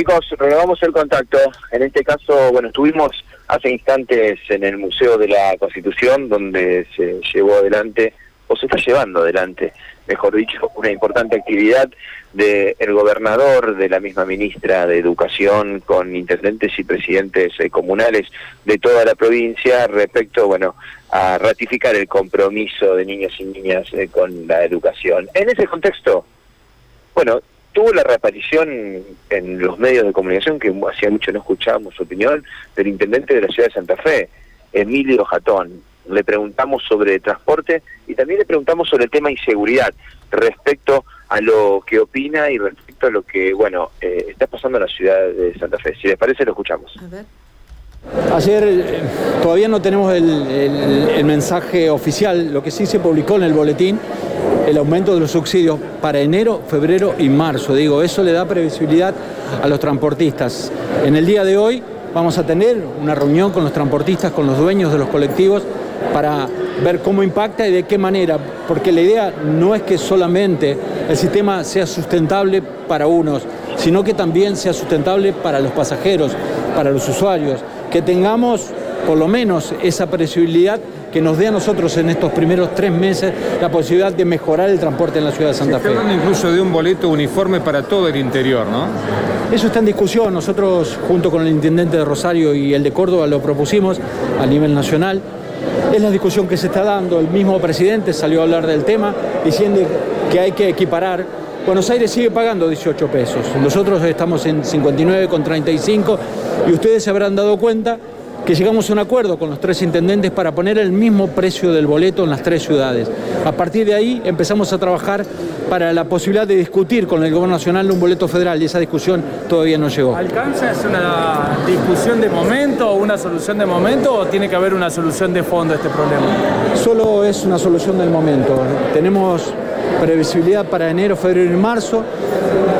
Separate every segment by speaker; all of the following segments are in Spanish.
Speaker 1: Chicos, renovamos el contacto. En este caso, bueno, estuvimos hace instantes en el Museo de la Constitución, donde se llevó adelante, o se está llevando adelante, mejor dicho, una importante actividad del el gobernador, de la misma ministra de Educación, con intendentes y presidentes eh, comunales de toda la provincia respecto, bueno, a ratificar el compromiso de niños y niñas eh, con la educación. En ese contexto, bueno, tuvo la reaparición en los medios de comunicación, que hacía mucho no escuchábamos su opinión, del intendente de la ciudad de Santa Fe, Emilio Jatón. Le preguntamos sobre transporte y también le preguntamos sobre el tema inseguridad respecto a lo que opina y respecto a lo que, bueno, eh, está pasando en la ciudad de Santa Fe. Si les parece, lo escuchamos.
Speaker 2: Ayer eh, todavía no tenemos el, mensaje oficial, lo que sí se publicó en el boletín, el aumento de los subsidios para enero, febrero y marzo. Digo, eso le da previsibilidad a los transportistas. En el día de hoy vamos a tener una reunión con los transportistas, con los dueños de los colectivos, para ver cómo impacta y de qué manera, porque la idea no es que solamente el sistema sea sustentable para unos, sino que también sea sustentable para los pasajeros, para los usuarios que tengamos por lo menos esa previsibilidad que nos dé a nosotros en estos primeros tres meses la posibilidad de mejorar el transporte en la ciudad de Santa Fe.
Speaker 3: Se incluso de un boleto uniforme para todo el interior, ¿no?
Speaker 2: Eso está en discusión. Nosotros, junto con el intendente de Rosario y el de Córdoba, lo propusimos a nivel nacional. Es la discusión que se está dando. El mismo presidente salió a hablar del tema diciendo que hay que equiparar Buenos Aires sigue pagando 18 pesos. Nosotros estamos en 59,35 y ustedes se habrán dado cuenta que llegamos a un acuerdo con los tres intendentes para poner el mismo precio del boleto en las tres ciudades. A partir de ahí empezamos a trabajar para la posibilidad de discutir con el Gobierno Nacional un boleto federal y esa discusión todavía no llegó.
Speaker 4: ¿Alcanza es una discusión de momento o una solución de momento o tiene que haber una solución de fondo a este problema?
Speaker 2: Solo es una solución del momento. Tenemos previsibilidad para enero, febrero y marzo.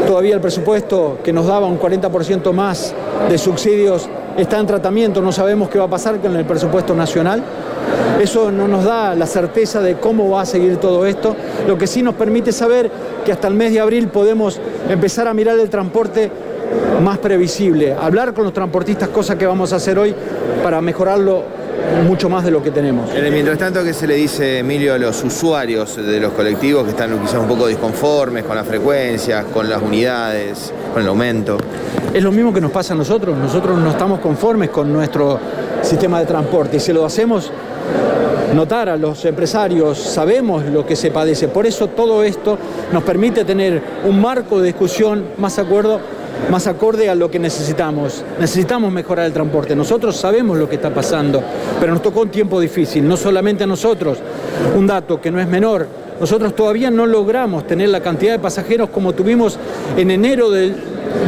Speaker 2: Todavía el presupuesto que nos daba un 40% más de subsidios está en tratamiento, no sabemos qué va a pasar con el presupuesto nacional. Eso no nos da la certeza de cómo va a seguir todo esto, lo que sí nos permite saber que hasta el mes de abril podemos empezar a mirar el transporte más previsible, hablar con los transportistas, cosa que vamos a hacer hoy para mejorarlo mucho más de lo que tenemos.
Speaker 5: mientras tanto, ¿qué se le dice, Emilio, a los usuarios de los colectivos que están quizás un poco disconformes con la frecuencia, con las unidades, con el aumento?
Speaker 2: Es lo mismo que nos pasa a nosotros. Nosotros no estamos conformes con nuestro sistema de transporte y se lo hacemos notar a los empresarios, sabemos lo que se padece. Por eso todo esto nos permite tener un marco de discusión más acuerdo más acorde a lo que necesitamos. Necesitamos mejorar el transporte. Nosotros sabemos lo que está pasando, pero nos tocó un tiempo difícil, no solamente a nosotros. Un dato que no es menor, nosotros todavía no logramos tener la cantidad de pasajeros como tuvimos en enero del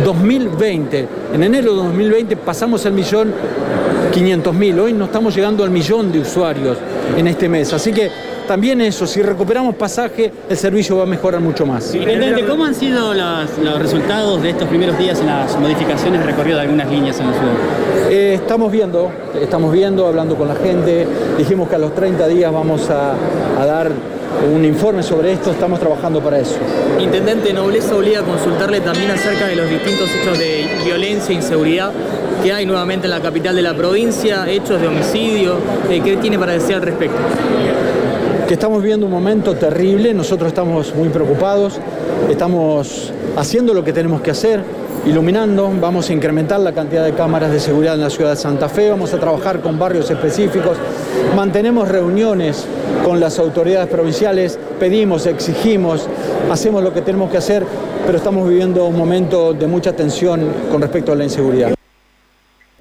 Speaker 2: 2020. En enero de 2020 pasamos el millón 500 mil. Hoy no estamos llegando al millón de usuarios en este mes. Así que también eso, si recuperamos pasaje, el servicio va a mejorar mucho más.
Speaker 6: Intendente, ¿cómo han sido los, resultados de estos primeros días en las modificaciones recorrido de algunas líneas en la ciudad?
Speaker 2: Eh, estamos viendo, estamos viendo, hablando con la gente. Dijimos que a los 30 días vamos a, a dar un informe sobre esto, estamos trabajando para eso.
Speaker 6: Intendente, Nobleza obliga a consultarle también acerca de los distintos hechos de violencia e inseguridad que hay nuevamente en la capital de la provincia, hechos de homicidio. Eh, ¿Qué tiene para decir al respecto?
Speaker 2: Que estamos viendo un momento terrible, nosotros estamos muy preocupados, estamos haciendo lo que tenemos que hacer, iluminando, vamos a incrementar la cantidad de cámaras de seguridad en la ciudad de Santa Fe, vamos a trabajar con barrios específicos, mantenemos reuniones con las autoridades provinciales, pedimos, exigimos, hacemos lo que tenemos que hacer, pero estamos viviendo un momento de mucha tensión con respecto a la inseguridad.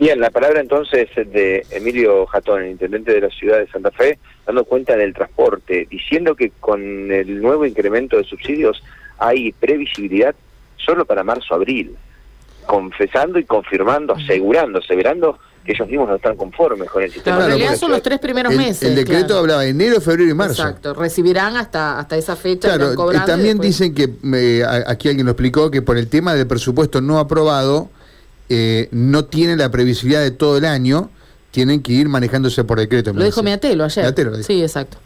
Speaker 1: Bien, la palabra entonces de Emilio Jatón, el intendente de la ciudad de Santa Fe, dando cuenta del transporte, diciendo que con el nuevo incremento de subsidios hay previsibilidad solo para marzo-abril confesando y confirmando, asegurando, aseverando que ellos mismos no están conformes con el sistema.
Speaker 7: en realidad son los tres primeros meses.
Speaker 8: El decreto hablaba de enero, febrero y marzo.
Speaker 7: Exacto, recibirán hasta, hasta esa fecha.
Speaker 8: Claro, y también dicen que, aquí alguien lo explicó, que por el tema del presupuesto no aprobado, eh, no tiene la previsibilidad de todo el año, tienen que ir manejándose por decreto.
Speaker 7: Lo dijo Meatelo ayer. sí, exacto.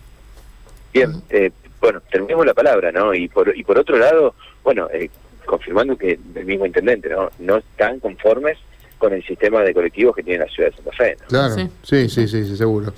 Speaker 1: Bien, eh, bueno, terminemos la palabra, ¿no? Y por, y por otro lado, bueno, eh, confirmando que el mismo intendente no, no están conformes con el sistema de colectivos que tiene la ciudad de Santa Fe.
Speaker 8: Claro, sí, sí, sí, sí seguro.